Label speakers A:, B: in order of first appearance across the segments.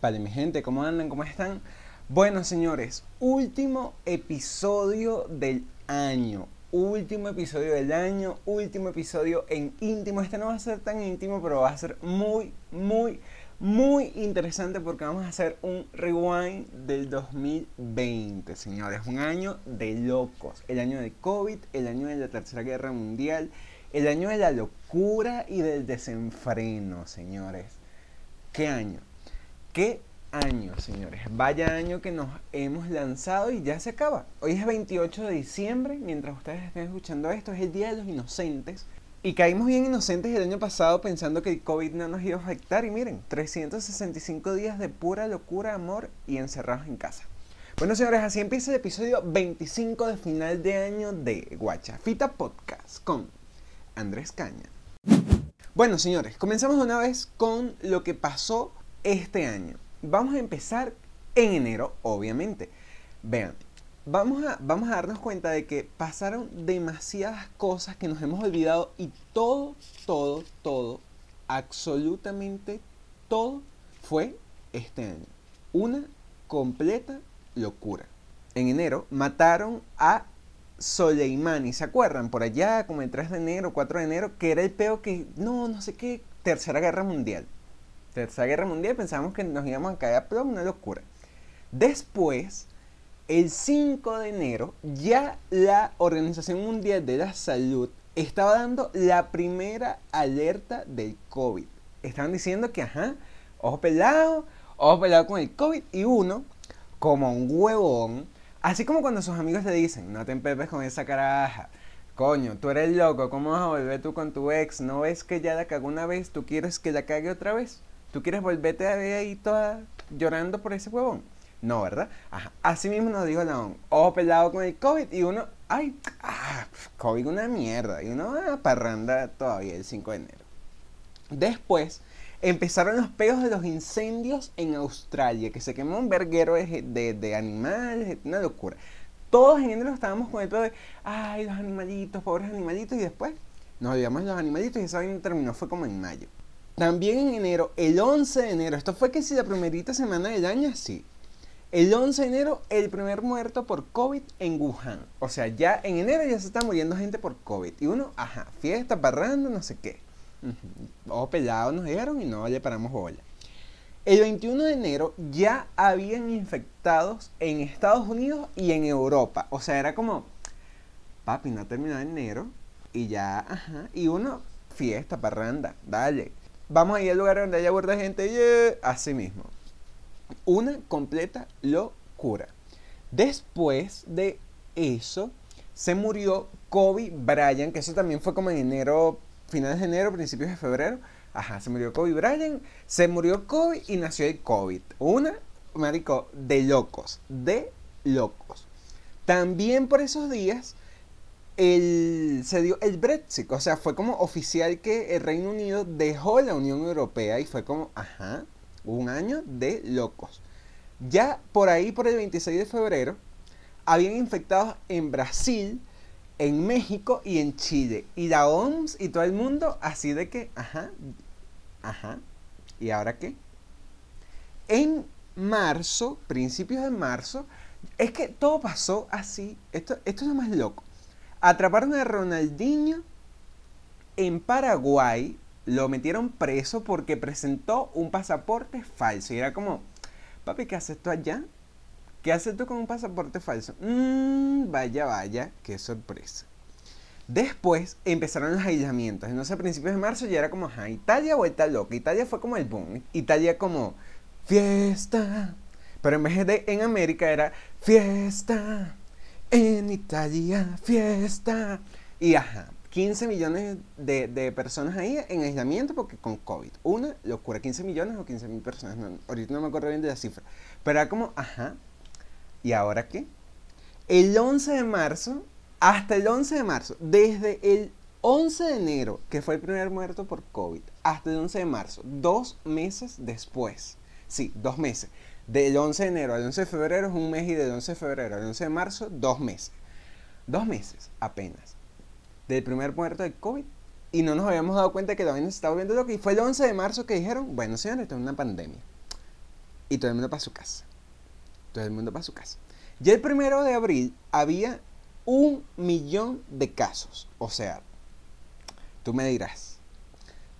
A: Vale, mi gente, ¿cómo andan? ¿Cómo están? Bueno, señores, último episodio del año. Último episodio del año, último episodio en íntimo. Este no va a ser tan íntimo, pero va a ser muy, muy, muy interesante porque vamos a hacer un rewind del 2020, señores. Un año de locos. El año de COVID, el año de la Tercera Guerra Mundial, el año de la locura y del desenfreno, señores. ¿Qué año? ¿Qué año, señores? Vaya año que nos hemos lanzado y ya se acaba. Hoy es 28 de diciembre, mientras ustedes estén escuchando esto, es el Día de los Inocentes. Y caímos bien inocentes el año pasado pensando que el COVID no nos iba a afectar. Y miren, 365 días de pura locura, amor y encerrados en casa. Bueno, señores, así empieza el episodio 25 de final de año de Guachafita Podcast con Andrés Caña. Bueno, señores, comenzamos una vez con lo que pasó este año. Vamos a empezar en enero, obviamente. Vean, vamos a, vamos a darnos cuenta de que pasaron demasiadas cosas que nos hemos olvidado y todo, todo, todo, absolutamente todo fue este año. Una completa locura. En enero mataron a Soleimani, ¿se acuerdan? Por allá, como el 3 de enero, 4 de enero, que era el peo que, no, no sé qué, Tercera Guerra Mundial. Tercera Guerra Mundial, pensábamos que nos íbamos a caer a plomo, una locura. Después, el 5 de enero, ya la Organización Mundial de la Salud estaba dando la primera alerta del COVID. Estaban diciendo que, ajá, ojo pelado, ojo pelado con el COVID, y uno, como un huevón, así como cuando sus amigos le dicen, no te empepes con esa caraja, Coño, tú eres loco, ¿cómo vas a volver tú con tu ex? ¿No ves que ya la cagó una vez? ¿Tú quieres que la cague otra vez? ¿Tú quieres volverte a ver ahí toda llorando por ese huevón? No, ¿verdad? Ajá. Así mismo nos dijo León, ojo pelado con el COVID y uno, ay, ah, COVID una mierda. Y uno, ah, parranda todavía el 5 de enero. Después empezaron los peos de los incendios en Australia, que se quemó un verguero de, de, animales, una locura. Todos en enero estábamos con el pedo de, ay, los animalitos, pobres animalitos, y después nos olvidamos de los animalitos y esa vaina terminó, fue como en mayo. También en enero, el 11 de enero, esto fue que si la primerita semana del año, sí. El 11 de enero, el primer muerto por COVID en Wuhan. O sea, ya en enero ya se está muriendo gente por COVID. Y uno, ajá, fiesta, parrando, no sé qué. Ojo pelado nos dijeron y no le paramos bola. El 21 de enero ya habían infectados en Estados Unidos y en Europa. O sea, era como, papi, no ha terminado enero y ya, ajá. Y uno, fiesta, parranda, dale vamos a ir al lugar donde haya burda gente, así mismo. Una completa locura. Después de eso, se murió Kobe Bryant, que eso también fue como en enero, finales de enero, principios de febrero. Ajá, se murió Kobe Bryant, se murió Kobe y nació el COVID. Una, marico, de locos, de locos. También por esos días el, se dio el Brexit, o sea, fue como oficial que el Reino Unido dejó la Unión Europea y fue como, ajá, un año de locos. Ya por ahí, por el 26 de febrero, habían infectados en Brasil, en México y en Chile. Y la OMS y todo el mundo así de que, ajá, ajá, ¿y ahora qué? En marzo, principios de marzo, es que todo pasó así, esto, esto es lo más loco Atraparon a Ronaldinho en Paraguay, lo metieron preso porque presentó un pasaporte falso. Y era como, papi, ¿qué haces tú allá? ¿Qué haces tú con un pasaporte falso? Mmm, vaya, vaya, qué sorpresa. Después empezaron los aislamientos. Entonces a principios de marzo ya era como, ajá, Italia vuelta loca. Italia fue como el boom. Italia como, fiesta. Pero en vez de en América era, fiesta en Italia, fiesta. Y ajá, 15 millones de, personas ahí en aislamiento porque con COVID. Una locura, 15 millones o 15 mil personas. ahorita no me acuerdo bien de la cifra. Pero era como, ajá, ¿y ahora qué? El 11 de marzo, hasta el 11 de marzo, desde el 11 de enero, que fue el primer muerto por COVID, hasta el 11 de marzo, dos meses después. Sí, dos meses. Del 11 de enero al 11 de febrero es un mes y del 11 de febrero al 11 de marzo, dos meses. Dos meses apenas. Del primer muerto del COVID. Y no nos habíamos dado cuenta que la vaina se estaba viendo lo que fue el 11 de marzo que dijeron, bueno señores, esto es una pandemia. y todo el mundo para su casa. Todo el mundo para su casa. Ya el primero de abril había un millón de casos. O sea, tú me dirás,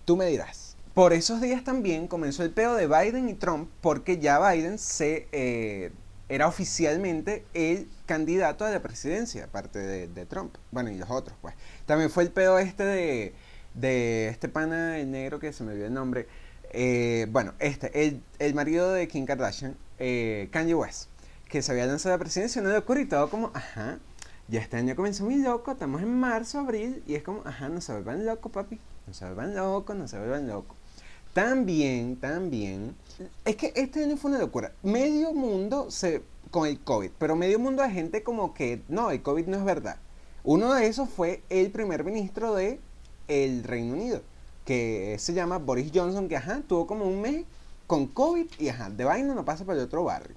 A: tú me dirás. Por esos días también comenzó el peo de Biden y Trump porque ya Biden se, eh, era oficialmente el candidato a la presidencia, aparte de, Trump. Bueno, y los otros, pues. También fue el peo este de, de este pana, el negro que se me olvidó el nombre. Eh, bueno, este, el, el, marido de Kim Kardashian, eh, Kanye West, que se había lanzado a la presidencia, no le ocurrió y todo como, ajá, ya este año comenzó muy loco, estamos en marzo, abril, y es como, ajá, no se vuelvan locos, papi, no se vuelvan locos, no se vuelvan locos. También, también, es que este año fue una locura. Medio mundo se con el COVID, pero medio mundo de gente como que, no, el COVID no es verdad. Uno de esos fue el primer ministro de el Reino Unido, que se llama Boris Johnson, que ajá, tuvo como un mes con COVID y ajá, de vaina no pasa por el otro barrio.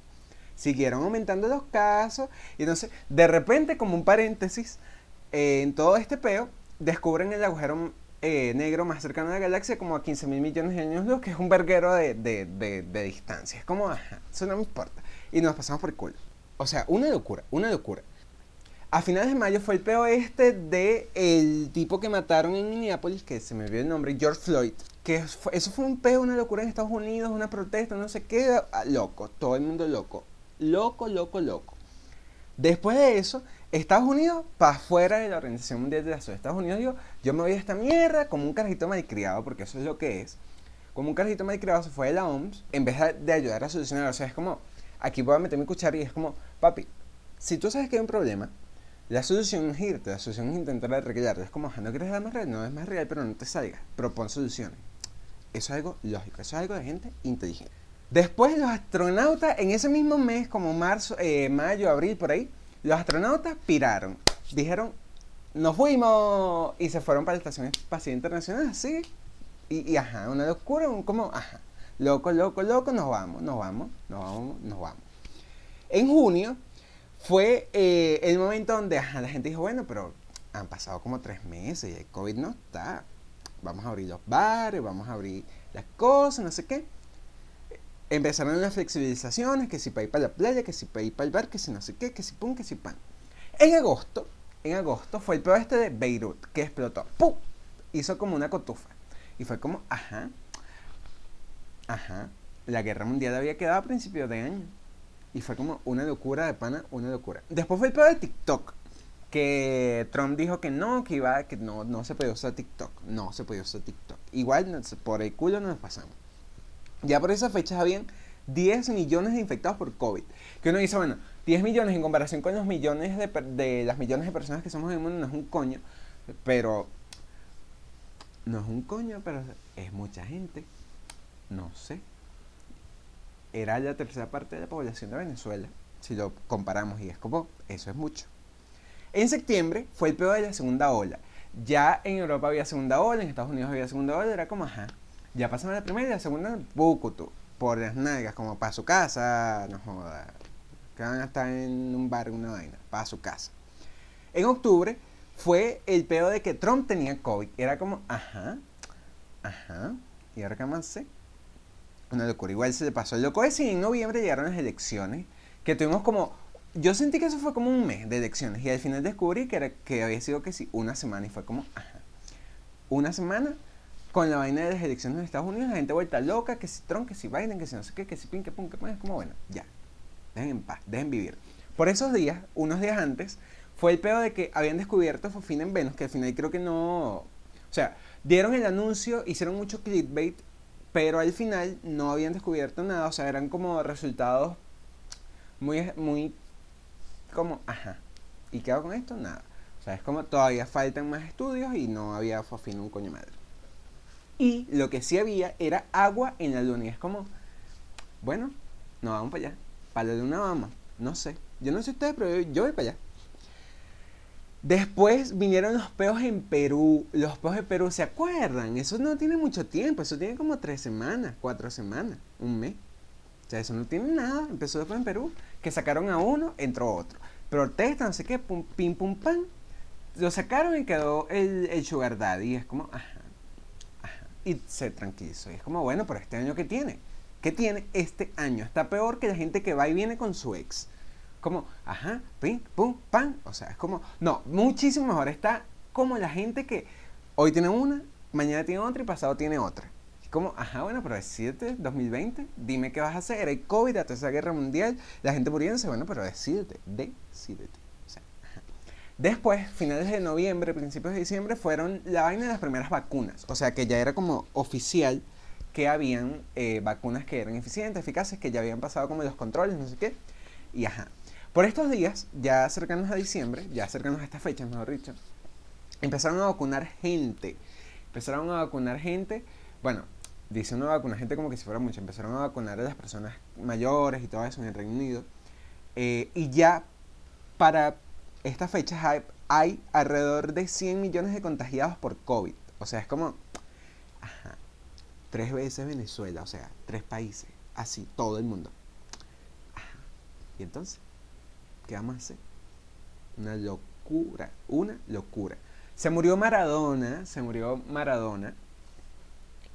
A: Siguieron aumentando los casos y entonces, de repente, como un paréntesis, eh, en todo este peo, descubren el agujero eh, negro más cercano a la galaxia como a 15 mil millones de años luz, que es un verguero de, de, distancia. Es como, ajá, eso no me importa. Y nos pasamos por culo. O sea, una locura, una locura. A finales de mayo fue el peo este de el tipo que mataron en Minneapolis, que se me olvidó el nombre, George Floyd. Que eso fue un peo, una locura en Estados Unidos, una protesta, no sé qué, ah, loco, todo el mundo loco. Loco, loco, loco. Después de eso, Estados Unidos para afuera de la Organización Mundial de la Salud. Estados Unidos dijo, yo me voy a esta mierda como un carajito malcriado, porque eso es lo que es. Como un carajito malcriado se fue de la OMS en vez de ayudar a solucionar. O sea, es como, aquí voy a meter mi cuchara y es como, papi, si tú sabes que hay un problema, la solución es irte, la solución es intentar arreglarlo. Es como, no quieres dar más real, no es más real, pero no te salga. Propon soluciones. Eso es algo lógico, eso es algo de gente inteligente. Después los astronautas, en ese mismo mes, como marzo, eh, mayo, abril, por ahí, los astronautas piraron. Dijeron, nos fuimos y se fueron para la Estación Espacial Internacional, así. Y, ajá, una locura, un, como, ajá, loco, loco, loco, nos vamos, nos vamos, nos vamos, nos vamos. En junio fue eh, el momento donde ajá, la gente dijo, bueno, pero han pasado como tres meses y el COVID no está. Vamos a abrir los bares, vamos a abrir las cosas, no sé qué empezaron las flexibilizaciones, que si para ir para la playa, que si para ir para el bar, que si no sé qué, que si pum, que si pan. En agosto, en agosto fue el peor este de Beirut, que explotó. ¡Pum! Hizo como una cotufa. Y fue como, ajá, ajá, la guerra mundial había quedado a principios de año. Y fue como una locura de pana, una locura. Después fue el peor de TikTok. Que Trump dijo que no, que iba, que no, no se podía usar TikTok. No se podía usar TikTok. Igual por el culo nos pasamos. Ya por esas fechas habían 10 millones de infectados por COVID. Que uno dice, bueno, 10 millones en comparación con los millones de, las millones de personas que somos en el mundo no es un coño, pero no es un coño, pero es mucha gente. No sé. Era la tercera parte de la población de Venezuela, si lo comparamos, y es como, eso es mucho. En septiembre fue el peor de la segunda ola. Ya en Europa había segunda ola, en Estados Unidos había segunda ola, era como, ajá, ya pasamos la primera y la segunda, Bukutu, por las nalgas, como para su casa, no joda. Que van a estar en un bar, una vaina, para su casa. En octubre fue el peor de que Trump tenía COVID. Era como, ajá, ajá, y ahora qué más. Una locura. Igual se le pasó el loco ese y en noviembre llegaron las elecciones, que tuvimos como yo sentí que eso fue como un mes de elecciones y al final descubrí que, era, que había sido que sí, una semana y fue como, ajá, una semana con la vaina de las elecciones de Estados Unidos, la gente vuelta loca, que si Trump, que si Biden, que si no sé qué, que si pin, que pum, que es como bueno, ya, dejen en paz, dejen vivir. Por esos días, unos días antes, fue el peor de que habían descubierto Fofina en Venus, que al final creo que no, o sea, dieron el anuncio, hicieron mucho clickbait, pero al final no habían descubierto nada, o sea, eran como resultados muy, muy, como, ajá, ¿y qué hago con esto? Nada. O sea, es como todavía faltan más estudios y no había Fofina un coño madre. Y lo que sí había era agua en la luna. Y es como, bueno, nos vamos para allá. Para la luna vamos. No sé. Yo no sé ustedes, pero yo, voy para allá. Después vinieron los peos en Perú. Los peos de Perú, ¿se acuerdan? Eso no tiene mucho tiempo. Eso tiene como tres semanas, cuatro semanas, un mes. O sea, eso no tiene nada. Empezó después en Perú. Que sacaron a uno, entró otro. Protesta, no sé qué, pum, pim, pum, pam. Lo sacaron y quedó el, el Sugar Daddy. Y es como, ajá y se tranquilizó. Y es como, bueno, pero este año que tiene. ¿Qué tiene este año? Está peor que la gente que va y viene con su ex. Como, ajá, pim, pum, pan. O sea, es como, no, muchísimo mejor. Está como la gente que hoy tiene una, mañana tiene otra y pasado tiene otra. Como, ajá, bueno, pero decídete, 2020, dime qué vas a hacer. Hay COVID, la tercera guerra mundial, la gente muriéndose, bueno, pero decídete, decídete. Después, finales de noviembre, principios de diciembre, fueron la vaina de las primeras vacunas. O sea, que ya era como oficial que habían eh, vacunas que eran eficientes, eficaces, que ya habían pasado como los controles, no sé qué. Y ajá. Por estos días, ya cercanos a diciembre, ya cercanos a estas fechas, mejor dicho, empezaron a vacunar gente. Empezaron a vacunar gente, bueno, dice una gente como que si fuera mucho, empezaron a vacunar a las personas mayores y todo eso en el Reino Unido. Eh, y ya para estas fechas hay, alrededor de 100 millones de contagiados por COVID. O sea, es como ajá, tres veces Venezuela, o sea, tres países, así, todo el mundo. Y entonces, ¿qué vamos a hacer? Una locura, una locura. Se murió Maradona, se murió Maradona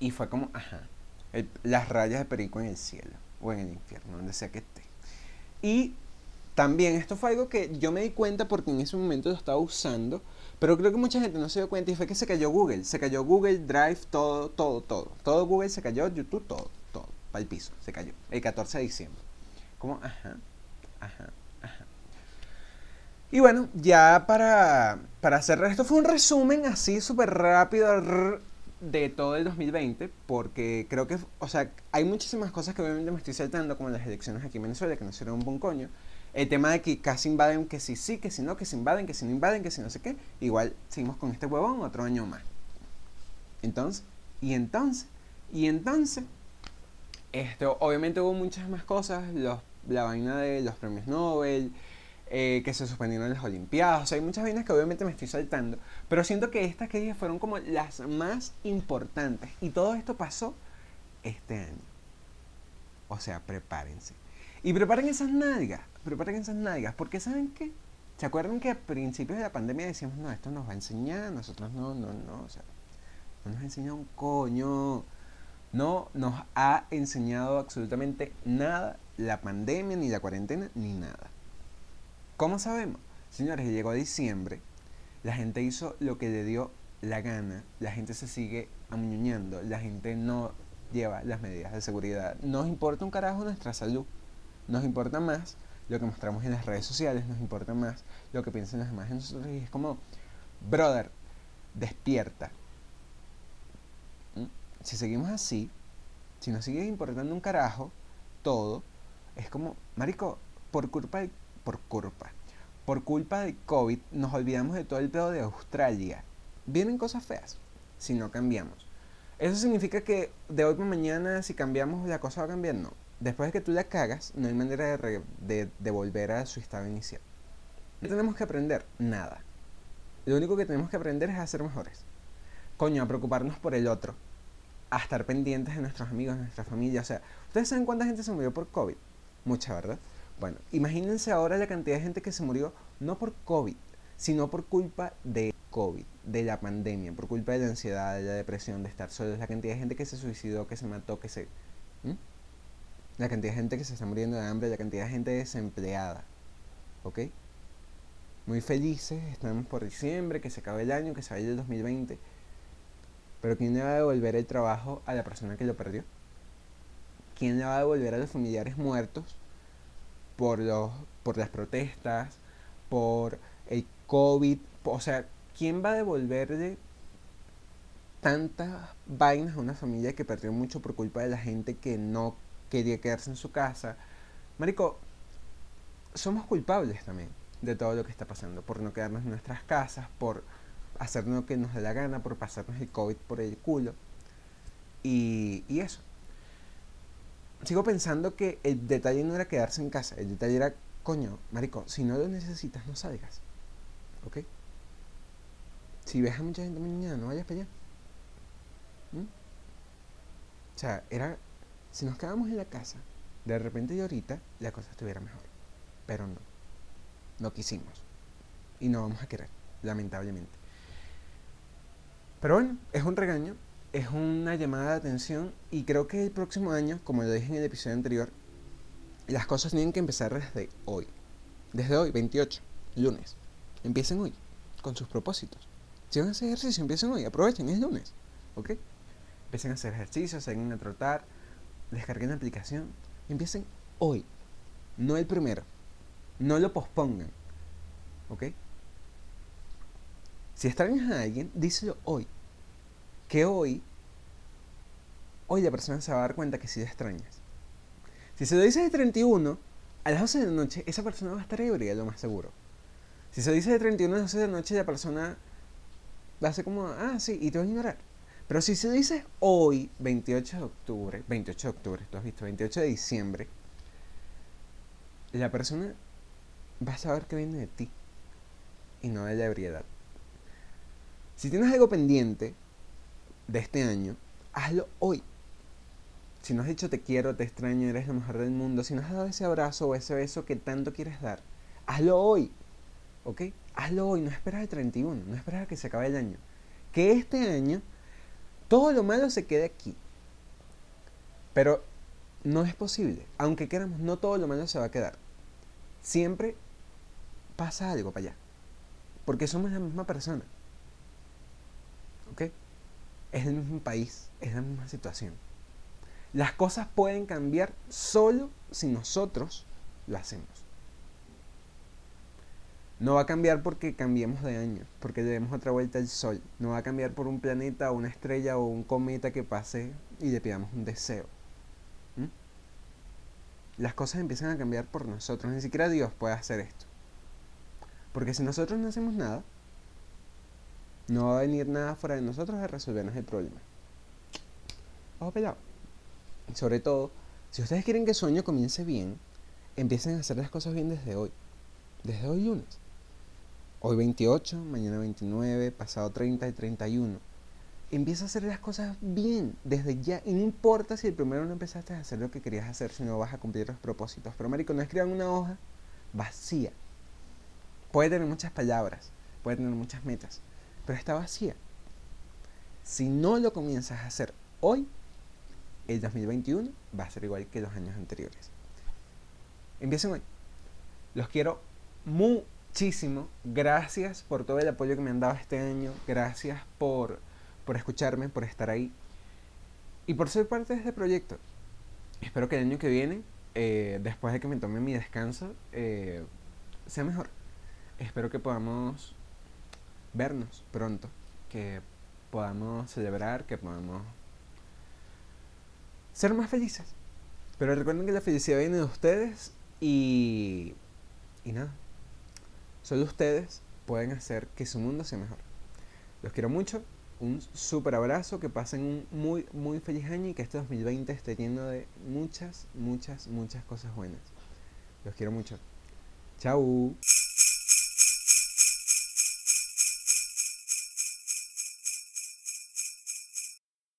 A: y fue como, ajá, las rayas de perico en el cielo o en el infierno, donde sea que esté. Y también esto fue algo que yo me di cuenta porque en ese momento lo estaba usando, pero creo que mucha gente no se dio cuenta y fue que se cayó Google, se cayó Google Drive, todo, todo, todo. Todo Google se cayó, YouTube, todo, todo, para el piso, se cayó, el 14 de diciembre. Como, ajá, ajá, ajá. Y bueno, ya para, para cerrar, esto fue un resumen así súper rápido de todo el 2020, porque creo que, o sea, hay muchísimas cosas que obviamente me estoy saltando, como las elecciones aquí en Venezuela, que no hicieron un buen coño. El tema de que casi invaden, que si sí, que si no, que si invaden, que si no invaden, que si no sé qué. Igual seguimos con este huevón otro año más. Entonces, y entonces, y entonces, esto, obviamente hubo muchas más cosas, los, la vaina de los premios Nobel, eh, que se suspendieron las Olimpiadas. O sea, hay muchas vainas que obviamente me estoy saltando. Pero siento que estas que dije fueron como las más importantes. Y todo esto pasó este año. O sea, prepárense. Y preparen esas nalgas. Preparen esas nalgas. Porque ¿saben qué? ¿Se acuerdan que a principios de la pandemia decíamos, no, esto nos va a enseñar? Nosotros no, no, no. O sea, no nos ha enseñado un coño. No nos ha enseñado absolutamente nada la pandemia, ni la cuarentena, ni nada. ¿Cómo sabemos? Señores, llegó diciembre, la gente hizo lo que le dio la gana, la gente se sigue amuñuñando, la gente no lleva las medidas de seguridad. Nos importa un carajo nuestra salud, nos importa más lo que mostramos en las redes sociales, nos importa más lo que piensan los demás de nosotros y es como, brother, despierta. ¿Mm? Si seguimos así, si nos sigue importando un carajo, todo, es como, marico, por culpa de por culpa. Por culpa del COVID nos olvidamos de todo el pedo de Australia. Vienen cosas feas si no cambiamos. ¿Eso significa que de hoy para mañana si cambiamos la cosa va a cambiar? No. Después de que tú la cagas, no hay manera de, volver a su estado inicial. ¿Qué tenemos que aprender? Nada. Lo único que tenemos que aprender es a ser mejores. Coño, a preocuparnos por el otro. A estar pendientes de nuestros amigos, de nuestra familia. O sea, ¿ustedes saben cuánta gente se murió por COVID? Mucha, ¿verdad? Bueno, imagínense ahora la cantidad de gente que se murió no por COVID, sino por culpa de COVID, de la pandemia, por culpa de la ansiedad, de la depresión, de estar solos, la cantidad de gente que se suicidó, que se mató, que se... La cantidad de gente que se está muriendo de hambre, la cantidad de gente desempleada. ¿Ok? Muy felices, estamos por diciembre, que se acabe el año, que se vaya el 2020. Pero ¿quién le va a devolver el trabajo a la persona que lo perdió? ¿Quién le va a devolver a los familiares muertos por, los, por las protestas, por el COVID. O sea, ¿quién va a devolverle tantas vainas a una familia que perdió mucho por culpa de la gente que no quería quedarse en su casa? Marico, somos culpables también de todo lo que está pasando, por no quedarnos en nuestras casas, por hacernos lo que nos dé la gana, por pasarnos el COVID por el culo. Y, y eso sigo pensando que el detalle no era quedarse en casa, el detalle era, coño, marico, si no lo necesitas, no salgas. ¿Ok? Si ves a mucha gente mañana, no vayas para allá. ¿Mm? O sea, era, si nos quedamos en la casa, de repente y ahorita, la cosa estuviera mejor. Pero no. No quisimos. Y no vamos a querer, lamentablemente. Pero bueno, es un regaño es una llamada de atención y creo que el próximo año, como lo dije en el episodio anterior, las cosas tienen que empezar desde hoy. Desde hoy, 28, lunes. Empiecen hoy con sus propósitos. Si van a hacer ejercicio, empiecen hoy, aprovechen, es lunes. ¿Ok? Empiecen a hacer ejercicio, salgan a trotar, descarguen la aplicación. Empiecen hoy, no el primero. No lo pospongan. ¿Ok? Si extrañas a alguien, díselo hoy. Que hoy, hoy la persona se va a dar cuenta que sí le extrañas. Si se lo dices de 31, a las 12 de la noche, esa persona va a estar ebria, lo más seguro. Si se lo dices de 31 a las 12 de la noche, la persona va a ser como, ah, sí, y te va a ignorar. Pero si se dices hoy, 28 de octubre, 28 de octubre, tú has visto, 28 de diciembre, la persona va a saber que viene de ti y no de la ebriedad. Si tienes algo pendiente de este año, hazlo hoy. Si no has dicho te quiero, te extraño, eres lo mejor del mundo, si no has dado ese abrazo o ese beso que tanto quieres dar, hazlo hoy. ¿Ok? Hazlo hoy, no esperas el 31, no esperas a que se acabe el año. Que este año todo lo malo se quede aquí. Pero no es posible. Aunque queramos, no todo lo malo se va a quedar. Siempre pasa algo para allá. Porque somos la misma persona. ¿Ok? Es el mismo país, es la misma situación. Las cosas pueden cambiar solo si nosotros lo hacemos. No va a cambiar porque cambiemos de año, porque demos otra vuelta al sol. No va a cambiar por un planeta una estrella o un cometa que pase y le pidamos un deseo. Las cosas empiezan a cambiar por nosotros. Ni siquiera Dios puede hacer esto. Porque si nosotros no hacemos nada, no va a venir nada fuera de nosotros a resolvernos el problema. Ojo pelado. Sobre todo, si ustedes quieren que su año comience bien, empiecen a hacer las cosas bien desde hoy. Desde hoy lunes. Hoy 28, mañana 29, pasado 30 y 31. Empieza a hacer las cosas bien desde ya. Y no importa si el primero no empezaste a hacer lo que querías hacer, si no vas a cumplir los propósitos. Pero, marico, no escriban una hoja vacía. Puede tener muchas palabras, puede tener muchas metas, pero está vacía. Si no lo comienzas a hacer hoy, el 2021 va a ser igual que los años anteriores. Empiecen hoy. Los quiero muy muchísimo. Gracias por todo el apoyo que me han dado este año. Gracias por, por escucharme, por estar ahí. Y por ser parte de este proyecto. Espero que el año que viene, eh, después de que me tome mi descanso, eh, sea mejor. Espero que podamos vernos pronto. Que podamos celebrar, que podamos ser más felices. Pero recuerden que la felicidad viene de ustedes y... Y nada. Solo ustedes pueden hacer que su mundo sea mejor. Los quiero mucho. Un súper abrazo. Que pasen un muy, muy feliz año y que este 2020 esté lleno de muchas, muchas, muchas cosas buenas. Los quiero mucho. Chao.